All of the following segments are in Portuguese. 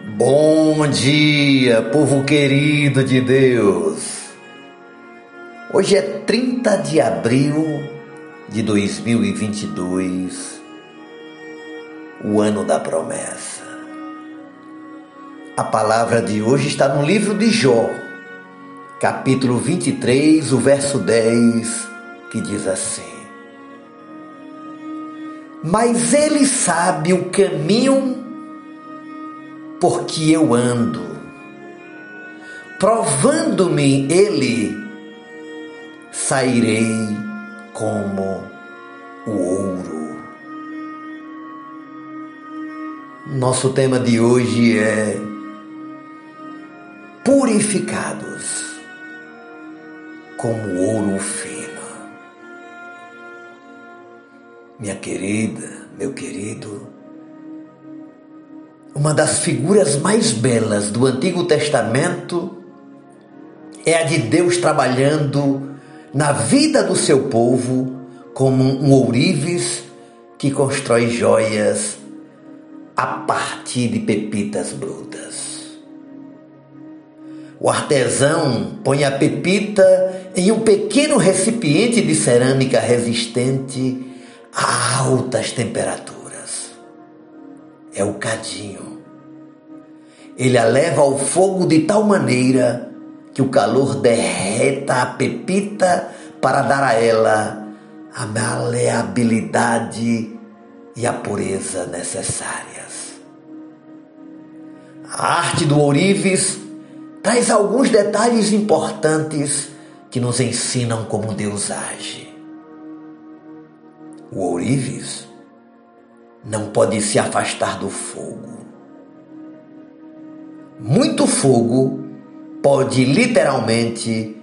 Bom dia, povo querido de Deus. Hoje é 30 de abril de 2022, o ano da promessa. A palavra de hoje está no livro de Jó, capítulo 23, o verso 10, que diz assim: Mas ele sabe o caminho porque eu ando. Provando-me ele, sairei como o ouro. Nosso tema de hoje é purificados como ouro fino. Minha querida, meu querido, uma das figuras mais belas do Antigo Testamento é a de Deus trabalhando na vida do seu povo como um ourives que constrói joias a partir de pepitas brutas. O artesão põe a pepita em um pequeno recipiente de cerâmica resistente a altas temperaturas é o cadinho. Ele a leva ao fogo de tal maneira que o calor derreta a pepita para dar a ela a maleabilidade e a pureza necessárias. A arte do ourives traz alguns detalhes importantes que nos ensinam como Deus age. O ourives não pode se afastar do fogo. Muito fogo pode literalmente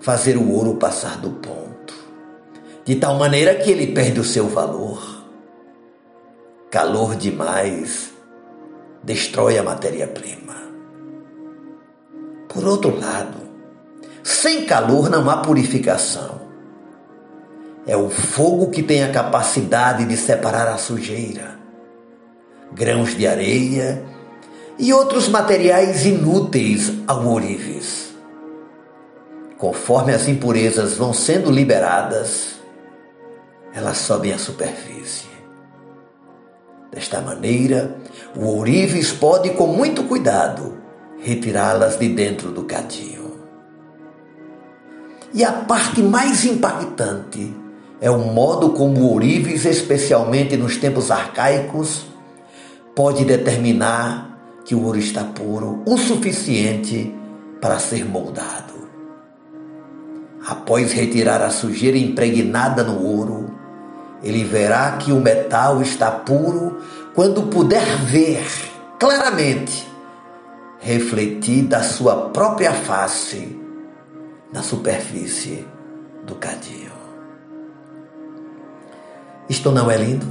fazer o ouro passar do ponto, de tal maneira que ele perde o seu valor. Calor demais destrói a matéria-prima. Por outro lado, sem calor não há purificação. É o fogo que tem a capacidade de separar a sujeira, grãos de areia e outros materiais inúteis ao ourives. Conforme as impurezas vão sendo liberadas, elas sobem à superfície. Desta maneira, o ourives pode, com muito cuidado, retirá-las de dentro do cadinho. E a parte mais impactante é o modo como ourives, especialmente nos tempos arcaicos, pode determinar que o ouro está puro o suficiente para ser moldado. Após retirar a sujeira impregnada no ouro, ele verá que o metal está puro quando puder ver claramente refletida a sua própria face na superfície do cadinho. Isto não é lindo?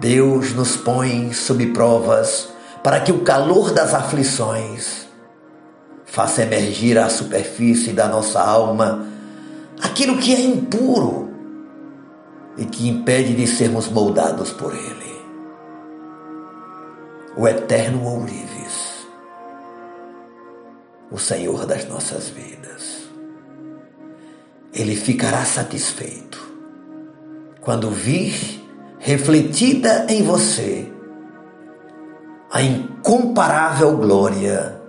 Deus nos põe sob provas para que o calor das aflições faça emergir à superfície da nossa alma aquilo que é impuro e que impede de sermos moldados por Ele. O eterno ourives, o Senhor das nossas vidas. Ele ficará satisfeito quando vir refletida em você a incomparável glória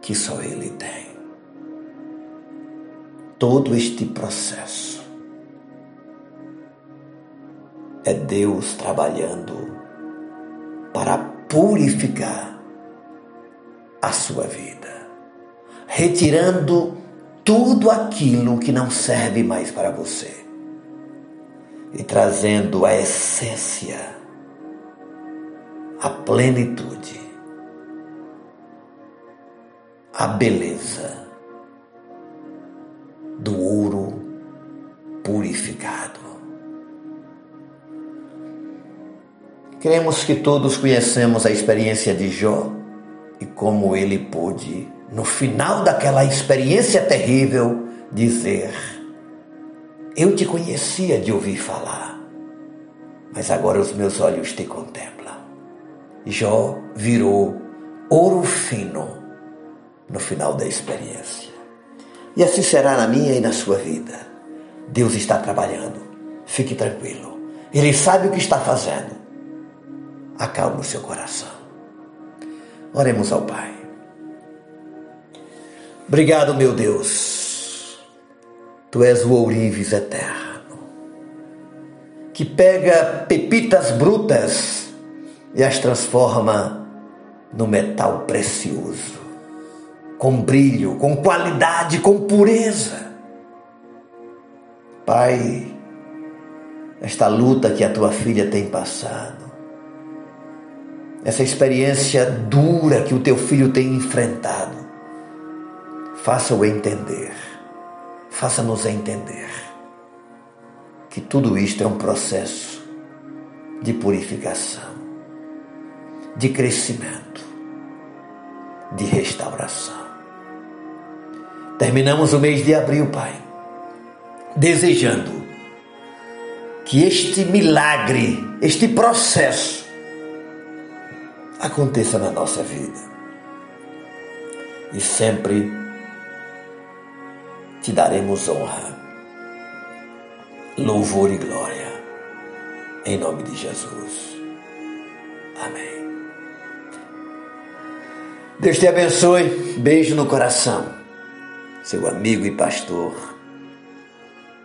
que só Ele tem. Todo este processo é Deus trabalhando para purificar a sua vida, retirando tudo aquilo que não serve mais para você e trazendo a essência, a plenitude, a beleza do ouro purificado. Cremos que todos conhecemos a experiência de Jó e como ele pôde, no final daquela experiência terrível, dizer: eu te conhecia de ouvir falar, mas agora os meus olhos te contemplam. Jó virou ouro fino no final da experiência. E assim será na minha e na sua vida. Deus está trabalhando. Fique tranquilo. Ele sabe o que está fazendo. Acalme o seu coração. Oremos ao Pai. Obrigado, meu Deus. Tu és o ourives eterno, que pega pepitas brutas e as transforma no metal precioso, com brilho, com qualidade, com pureza. Pai, esta luta que a tua filha tem passado, essa experiência dura que o teu filho tem enfrentado, faça-o entender, faça-nos entender que tudo isto é um processo de purificação, de crescimento, de restauração. Terminamos o mês de abril, Pai, desejando que este milagre, este processo aconteça na nossa vida. E sempre te daremos honra, louvor e glória. Em nome de Jesus. Amém. Deus te abençoe. Beijo no coração. Seu amigo e pastor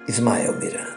Ismael Miranda.